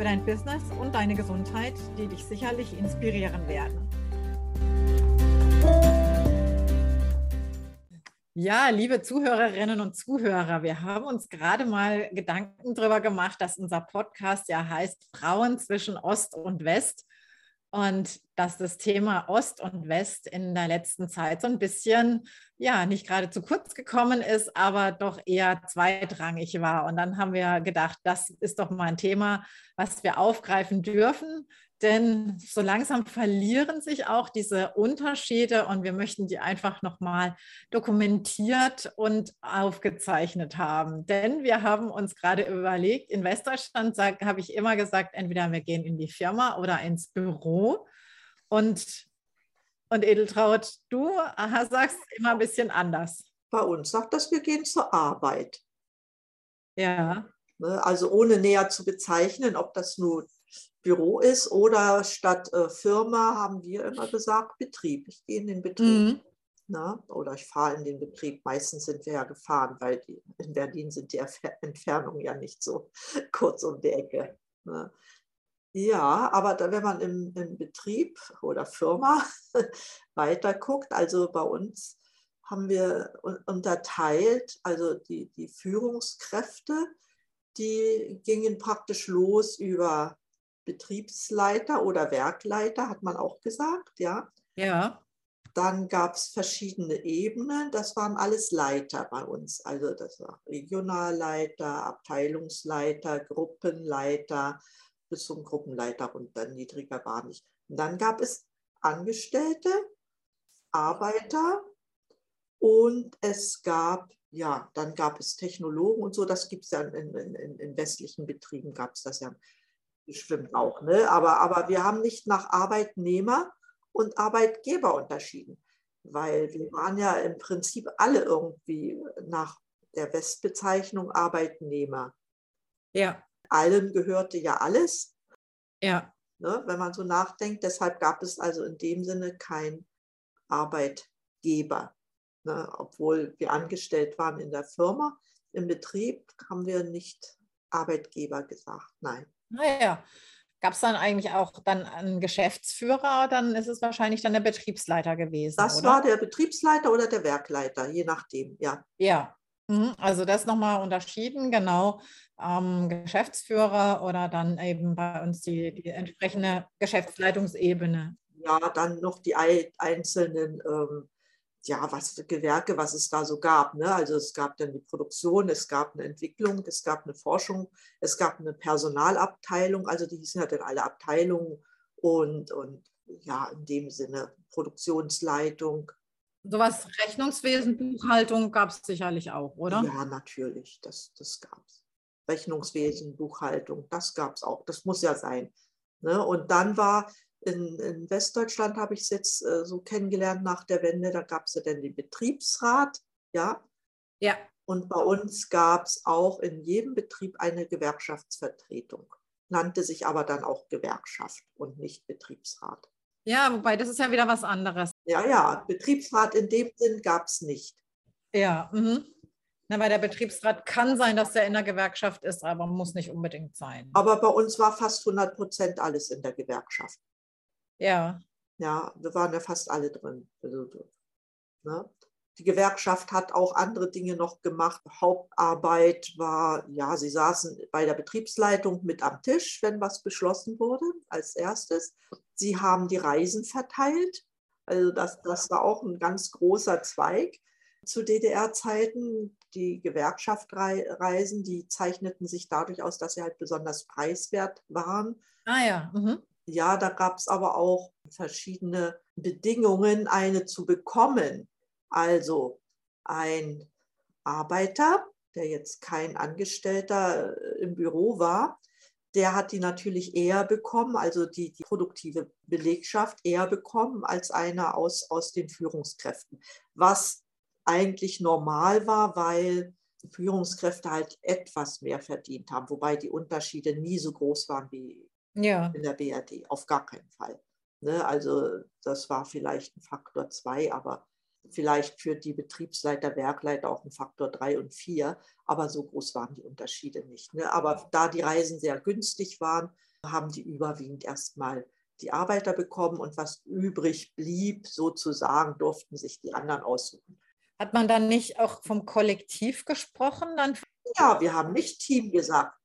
für dein Business und deine Gesundheit, die dich sicherlich inspirieren werden. Ja, liebe Zuhörerinnen und Zuhörer, wir haben uns gerade mal Gedanken darüber gemacht, dass unser Podcast ja heißt Frauen zwischen Ost und West und dass das Thema Ost und West in der letzten Zeit so ein bisschen, ja, nicht gerade zu kurz gekommen ist, aber doch eher zweitrangig war. Und dann haben wir gedacht, das ist doch mal ein Thema, was wir aufgreifen dürfen, denn so langsam verlieren sich auch diese Unterschiede und wir möchten die einfach nochmal dokumentiert und aufgezeichnet haben. Denn wir haben uns gerade überlegt, in Westdeutschland habe ich immer gesagt, entweder wir gehen in die Firma oder ins Büro. Und, und Edeltraut, du aha, sagst immer ein bisschen anders. Bei uns sagt das, wir gehen zur Arbeit. Ja. Ne, also ohne näher zu bezeichnen, ob das nur Büro ist oder statt äh, Firma haben wir immer gesagt Betrieb. Ich gehe in den Betrieb. Mhm. Na, oder ich fahre in den Betrieb. Meistens sind wir ja gefahren, weil die, in Berlin sind die Entfernungen ja nicht so kurz um die Ecke. Ne? Ja, aber da, wenn man im, im Betrieb oder Firma weiter guckt, also bei uns haben wir unterteilt, also die, die Führungskräfte, die gingen praktisch los über Betriebsleiter oder Werkleiter, hat man auch gesagt, ja. Ja. Dann gab es verschiedene Ebenen, das waren alles Leiter bei uns. Also das war Regionalleiter, Abteilungsleiter, Gruppenleiter, bis zum Gruppenleiter und dann niedriger war nicht. Und dann gab es Angestellte, Arbeiter und es gab, ja, dann gab es Technologen und so, das gibt es ja in, in, in westlichen Betrieben, gab es das ja bestimmt auch. Ne? Aber, aber wir haben nicht nach Arbeitnehmer und Arbeitgeber unterschieden, weil wir waren ja im Prinzip alle irgendwie nach der Westbezeichnung Arbeitnehmer. Ja. Allen gehörte ja alles. Ja. Ne, wenn man so nachdenkt, deshalb gab es also in dem Sinne kein Arbeitgeber. Ne, obwohl wir angestellt waren in der Firma, im Betrieb haben wir nicht Arbeitgeber gesagt. Nein. Naja, gab es dann eigentlich auch dann einen Geschäftsführer? Dann ist es wahrscheinlich dann der Betriebsleiter gewesen. Das oder? war der Betriebsleiter oder der Werkleiter, je nachdem, ja. Ja, mhm. also das nochmal unterschieden, genau. Ähm, Geschäftsführer oder dann eben bei uns die, die entsprechende Geschäftsleitungsebene. Ja, dann noch die einzelnen ähm, ja, was für Gewerke, was es da so gab. Ne? Also es gab dann die Produktion, es gab eine Entwicklung, es gab eine Forschung, es gab eine Personalabteilung, also die hießen ja dann alle Abteilungen und, und ja, in dem Sinne Produktionsleitung. Sowas Rechnungswesen, Buchhaltung gab es sicherlich auch, oder? Ja, natürlich, das, das gab es. Rechnungswesen, Buchhaltung, das gab es auch. Das muss ja sein. Ne? Und dann war in, in Westdeutschland habe ich es jetzt äh, so kennengelernt nach der Wende, da gab es ja dann den Betriebsrat, ja. Ja. Und bei uns gab es auch in jedem Betrieb eine Gewerkschaftsvertretung, nannte sich aber dann auch Gewerkschaft und nicht Betriebsrat. Ja, wobei das ist ja wieder was anderes. Ja, ja, Betriebsrat in dem Sinn gab es nicht. Ja, mhm. Na, weil der Betriebsrat kann sein, dass der in der Gewerkschaft ist, aber muss nicht unbedingt sein. Aber bei uns war fast 100 Prozent alles in der Gewerkschaft. Ja. Ja, wir waren ja fast alle drin. Also, ne? Die Gewerkschaft hat auch andere Dinge noch gemacht. Hauptarbeit war, ja, sie saßen bei der Betriebsleitung mit am Tisch, wenn was beschlossen wurde, als erstes. Sie haben die Reisen verteilt. Also das, das war auch ein ganz großer Zweig zu DDR-Zeiten. Die Gewerkschaftreisen, die zeichneten sich dadurch aus, dass sie halt besonders preiswert waren. Ah ja. Mhm. Ja, da gab es aber auch verschiedene Bedingungen, eine zu bekommen. Also ein Arbeiter, der jetzt kein Angestellter äh, im Büro war, der hat die natürlich eher bekommen, also die, die produktive Belegschaft eher bekommen als einer aus, aus den Führungskräften. Was eigentlich normal war, weil Führungskräfte halt etwas mehr verdient haben, wobei die Unterschiede nie so groß waren wie ja. in der BRD, auf gar keinen Fall. Ne? Also das war vielleicht ein Faktor zwei, aber vielleicht für die Betriebsleiter, Werkleiter auch ein Faktor drei und vier, aber so groß waren die Unterschiede nicht. Ne? Aber da die Reisen sehr günstig waren, haben die überwiegend erstmal die Arbeiter bekommen und was übrig blieb, sozusagen, durften sich die anderen aussuchen. Hat man dann nicht auch vom Kollektiv gesprochen? Dann? Ja, wir haben nicht Team gesagt.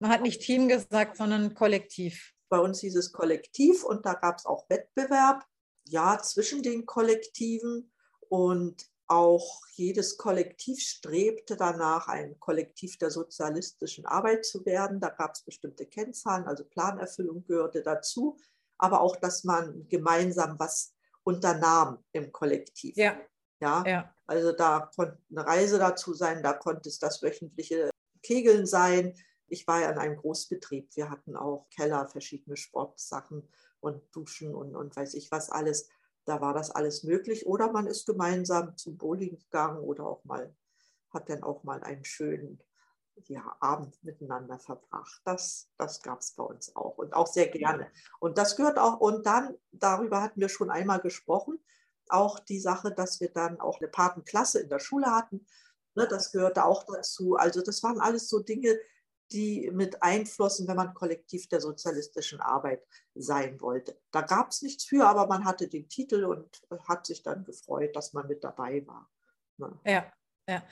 Man hat nicht Team gesagt, sondern Kollektiv. Bei uns hieß es Kollektiv und da gab es auch Wettbewerb, ja, zwischen den Kollektiven. Und auch jedes Kollektiv strebte danach, ein Kollektiv der sozialistischen Arbeit zu werden. Da gab es bestimmte Kennzahlen, also Planerfüllung gehörte dazu, aber auch, dass man gemeinsam was unternahm im Kollektiv. Ja. Ja, ja. also da konnte eine Reise dazu sein, da konnte es das wöchentliche Kegeln sein. Ich war ja in einem Großbetrieb. Wir hatten auch Keller, verschiedene Sportsachen und Duschen und, und weiß ich was alles. Da war das alles möglich. Oder man ist gemeinsam zum Bowling gegangen oder auch mal, hat dann auch mal einen schönen ja, Abend miteinander verbracht. Das, das gab es bei uns auch und auch sehr gerne. Und das gehört auch, und dann, darüber hatten wir schon einmal gesprochen, auch die Sache, dass wir dann auch eine Patenklasse in der Schule hatten. Ne, das gehörte auch dazu. Also das waren alles so Dinge, die mit einflossen, wenn man Kollektiv der sozialistischen Arbeit sein wollte. Da gab es nichts für, aber man hatte den Titel und hat sich dann gefreut, dass man mit dabei war. Ne? Ja, ja.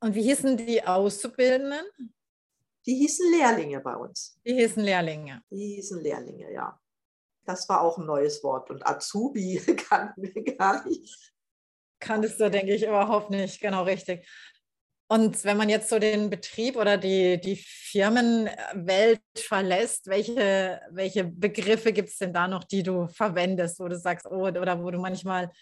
Und wie hießen die Auszubildenden? Die hießen Lehrlinge bei uns. Die hießen Lehrlinge. Die hießen Lehrlinge, ja. Das war auch ein neues Wort. Und Azubi kannten wir gar nicht. Kanntest du, denke ich, überhaupt nicht. Genau richtig. Und wenn man jetzt so den Betrieb oder die, die Firmenwelt verlässt, welche, welche Begriffe gibt es denn da noch, die du verwendest, wo du sagst, oh, oder wo du manchmal,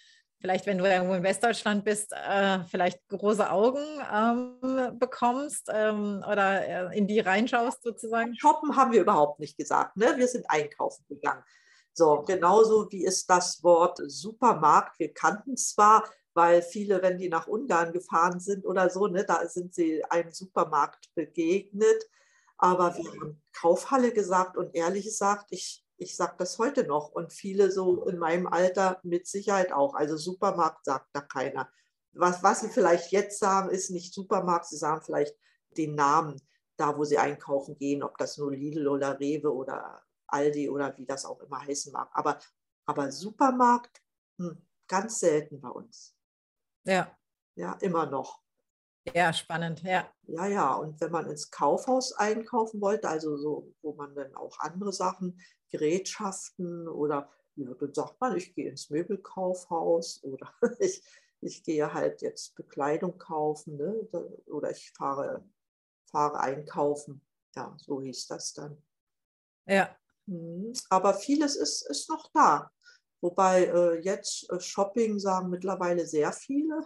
vielleicht wenn du irgendwo in Westdeutschland bist, äh, vielleicht große Augen ähm, bekommst ähm, oder äh, in die reinschaust sozusagen? Shoppen haben wir überhaupt nicht gesagt. Ne? Wir sind einkaufen gegangen. So, genauso wie ist das Wort Supermarkt. Wir kannten zwar, weil viele, wenn die nach Ungarn gefahren sind oder so, ne, da sind sie einem Supermarkt begegnet. Aber wir haben Kaufhalle gesagt und ehrlich gesagt, ich, ich sage das heute noch und viele so in meinem Alter mit Sicherheit auch. Also Supermarkt sagt da keiner. Was, was sie vielleicht jetzt sagen, ist nicht Supermarkt, sie sagen vielleicht den Namen da, wo sie einkaufen gehen, ob das nur Lidl oder Rewe oder Aldi oder wie das auch immer heißen mag. Aber, aber Supermarkt, hm, ganz selten bei uns. Ja. Ja, immer noch. Ja, spannend, ja. Ja, ja, und wenn man ins Kaufhaus einkaufen wollte, also so, wo man dann auch andere Sachen, Gerätschaften oder, ja, dann sagt man, ich gehe ins Möbelkaufhaus oder ich, ich gehe halt jetzt Bekleidung kaufen ne? oder ich fahre, fahre einkaufen. Ja, so hieß das dann. Ja. Mhm. Aber vieles ist, ist noch da. Wobei äh, jetzt äh, Shopping sagen mittlerweile sehr viele.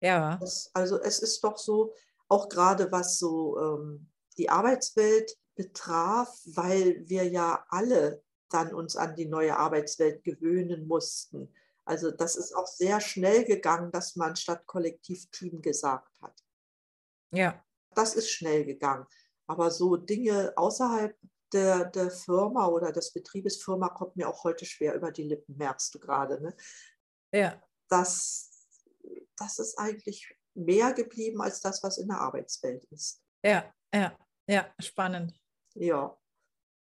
Ja. Das, also es ist doch so, auch gerade was so ähm, die Arbeitswelt betraf, weil wir ja alle dann uns an die neue Arbeitswelt gewöhnen mussten. Also das ist auch sehr schnell gegangen, dass man statt Kollektivteam gesagt hat. Ja. Das ist schnell gegangen. Aber so Dinge außerhalb der, der Firma oder des Betriebes Firma kommt mir auch heute schwer über die Lippen, merkst du gerade. Ne? Ja. Das, das ist eigentlich mehr geblieben als das, was in der Arbeitswelt ist. Ja, ja, ja, spannend. Ja.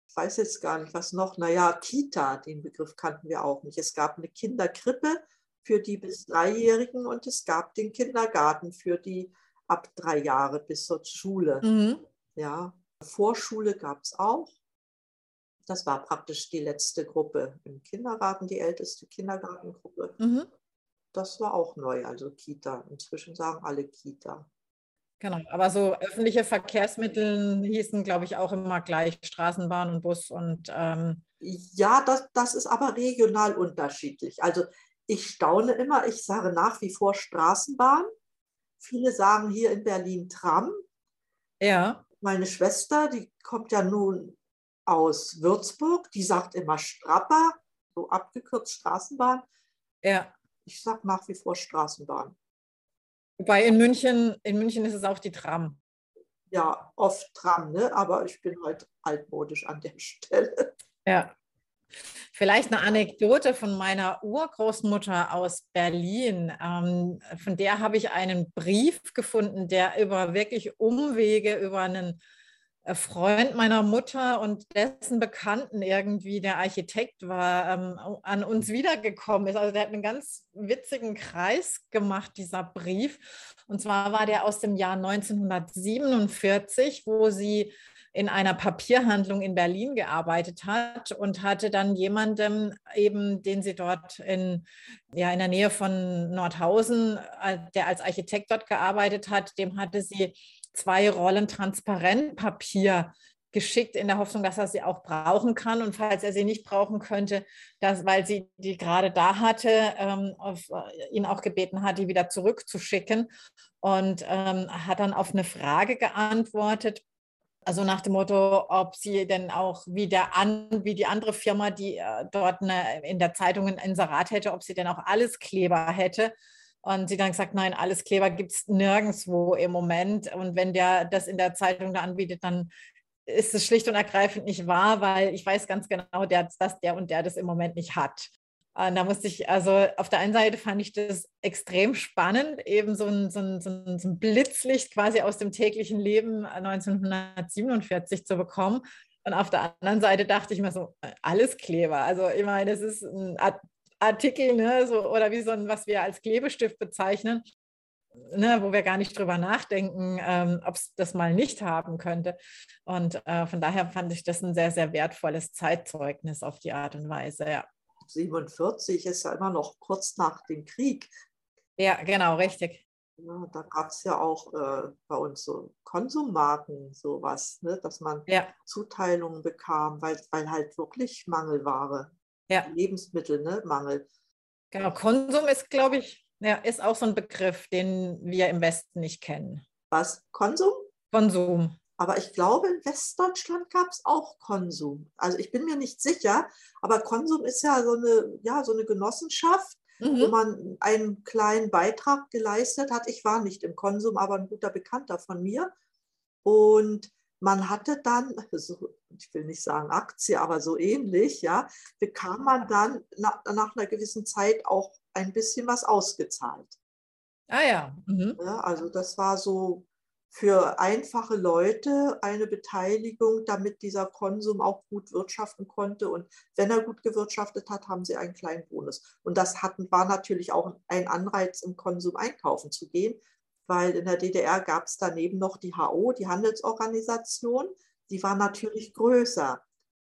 Ich weiß jetzt gar nicht, was noch. Naja, Kita, den Begriff kannten wir auch nicht. Es gab eine Kinderkrippe für die bis Dreijährigen und es gab den Kindergarten für die ab drei Jahre bis zur Schule. Mhm. Ja, Vorschule gab es auch. Das war praktisch die letzte Gruppe im Kindergarten, die älteste Kindergartengruppe. Mhm. Das war auch neu, also Kita. Inzwischen sagen alle Kita. Genau, aber so öffentliche Verkehrsmittel hießen, glaube ich, auch immer gleich Straßenbahn und Bus und. Ähm ja, das, das ist aber regional unterschiedlich. Also ich staune immer, ich sage nach wie vor Straßenbahn. Viele sagen hier in Berlin Tram. Ja meine Schwester, die kommt ja nun aus Würzburg, die sagt immer Strapper, so abgekürzt Straßenbahn. Ja. Ich sage nach wie vor Straßenbahn. Wobei in München, in München ist es auch die Tram. Ja, oft Tram, ne? aber ich bin halt altmodisch an der Stelle. Ja. Vielleicht eine Anekdote von meiner Urgroßmutter aus Berlin. Ähm, von der habe ich einen Brief gefunden, der über wirklich Umwege, über einen äh, Freund meiner Mutter und dessen Bekannten irgendwie, der Architekt war, ähm, an uns wiedergekommen ist. Also der hat einen ganz witzigen Kreis gemacht, dieser Brief. Und zwar war der aus dem Jahr 1947, wo sie in einer Papierhandlung in Berlin gearbeitet hat und hatte dann jemandem eben, den sie dort in, ja, in der Nähe von Nordhausen, äh, der als Architekt dort gearbeitet hat, dem hatte sie zwei Rollen Transparentpapier geschickt in der Hoffnung, dass er sie auch brauchen kann. Und falls er sie nicht brauchen könnte, dass, weil sie die gerade da hatte, ähm, auf, äh, ihn auch gebeten hat, die wieder zurückzuschicken. Und ähm, hat dann auf eine Frage geantwortet, also nach dem Motto, ob sie denn auch wie, der an, wie die andere Firma, die äh, dort eine, in der Zeitung ein Inserat hätte, ob sie denn auch alles Kleber hätte. Und sie dann gesagt, nein, alles Kleber gibt es nirgendwo im Moment. Und wenn der das in der Zeitung da anbietet, dann ist es schlicht und ergreifend nicht wahr, weil ich weiß ganz genau, der, dass der und der das im Moment nicht hat. Und da musste ich, also auf der einen Seite fand ich das extrem spannend, eben so ein, so ein, so ein, Blitzlicht quasi aus dem täglichen Leben 1947 zu bekommen. Und auf der anderen Seite dachte ich mir so, alles Kleber. Also ich meine, das ist ein Artikel, ne, so, oder wie so ein, was wir als Klebestift bezeichnen, ne, wo wir gar nicht drüber nachdenken, ähm, ob es das mal nicht haben könnte. Und äh, von daher fand ich das ein sehr, sehr wertvolles Zeitzeugnis auf die Art und Weise, ja. 47 ist ja immer noch kurz nach dem Krieg. Ja, genau, richtig. Ja, da gab es ja auch äh, bei uns so Konsummarken, sowas, ne, dass man ja. Zuteilungen bekam, weil, weil halt wirklich Mangelware ja. Lebensmittel, ne? Mangel. Genau, Konsum ist, glaube ich, ja, ist auch so ein Begriff, den wir im Westen nicht kennen. Was? Konsum? Konsum. Aber ich glaube, in Westdeutschland gab es auch Konsum. Also ich bin mir nicht sicher, aber Konsum ist ja so eine, ja, so eine Genossenschaft, mhm. wo man einen kleinen Beitrag geleistet hat. Ich war nicht im Konsum, aber ein guter Bekannter von mir. Und man hatte dann, so, ich will nicht sagen Aktie, aber so ähnlich, ja, bekam man dann nach, nach einer gewissen Zeit auch ein bisschen was ausgezahlt. Ah ja. Mhm. ja. Also das war so für einfache Leute eine Beteiligung, damit dieser Konsum auch gut wirtschaften konnte. Und wenn er gut gewirtschaftet hat, haben sie einen kleinen Bonus. Und das hatten, war natürlich auch ein Anreiz, im Konsum einkaufen zu gehen, weil in der DDR gab es daneben noch die HO, die Handelsorganisation, die war natürlich größer.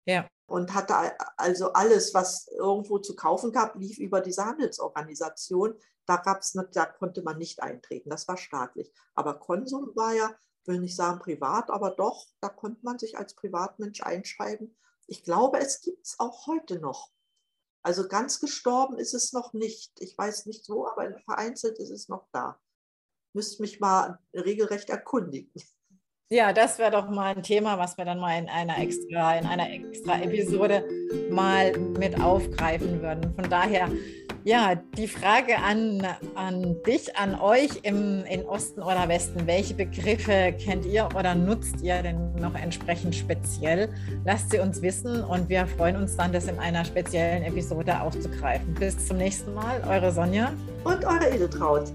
Ja. Und hatte also alles, was irgendwo zu kaufen gab, lief über diese Handelsorganisation. Da, gab's nicht, da konnte man nicht eintreten, das war staatlich. Aber Konsum war ja, will nicht sagen privat, aber doch, da konnte man sich als Privatmensch einschreiben. Ich glaube, es gibt es auch heute noch. Also ganz gestorben ist es noch nicht. Ich weiß nicht wo, aber vereinzelt ist es noch da müsste mich mal regelrecht erkundigen. Ja, das wäre doch mal ein Thema, was wir dann mal in einer extra, in einer extra Episode mal mit aufgreifen würden. Von daher, ja, die Frage an, an dich, an euch im in Osten oder Westen. Welche Begriffe kennt ihr oder nutzt ihr denn noch entsprechend speziell? Lasst sie uns wissen und wir freuen uns dann, das in einer speziellen Episode aufzugreifen. Bis zum nächsten Mal, eure Sonja. Und eure Edeltraut.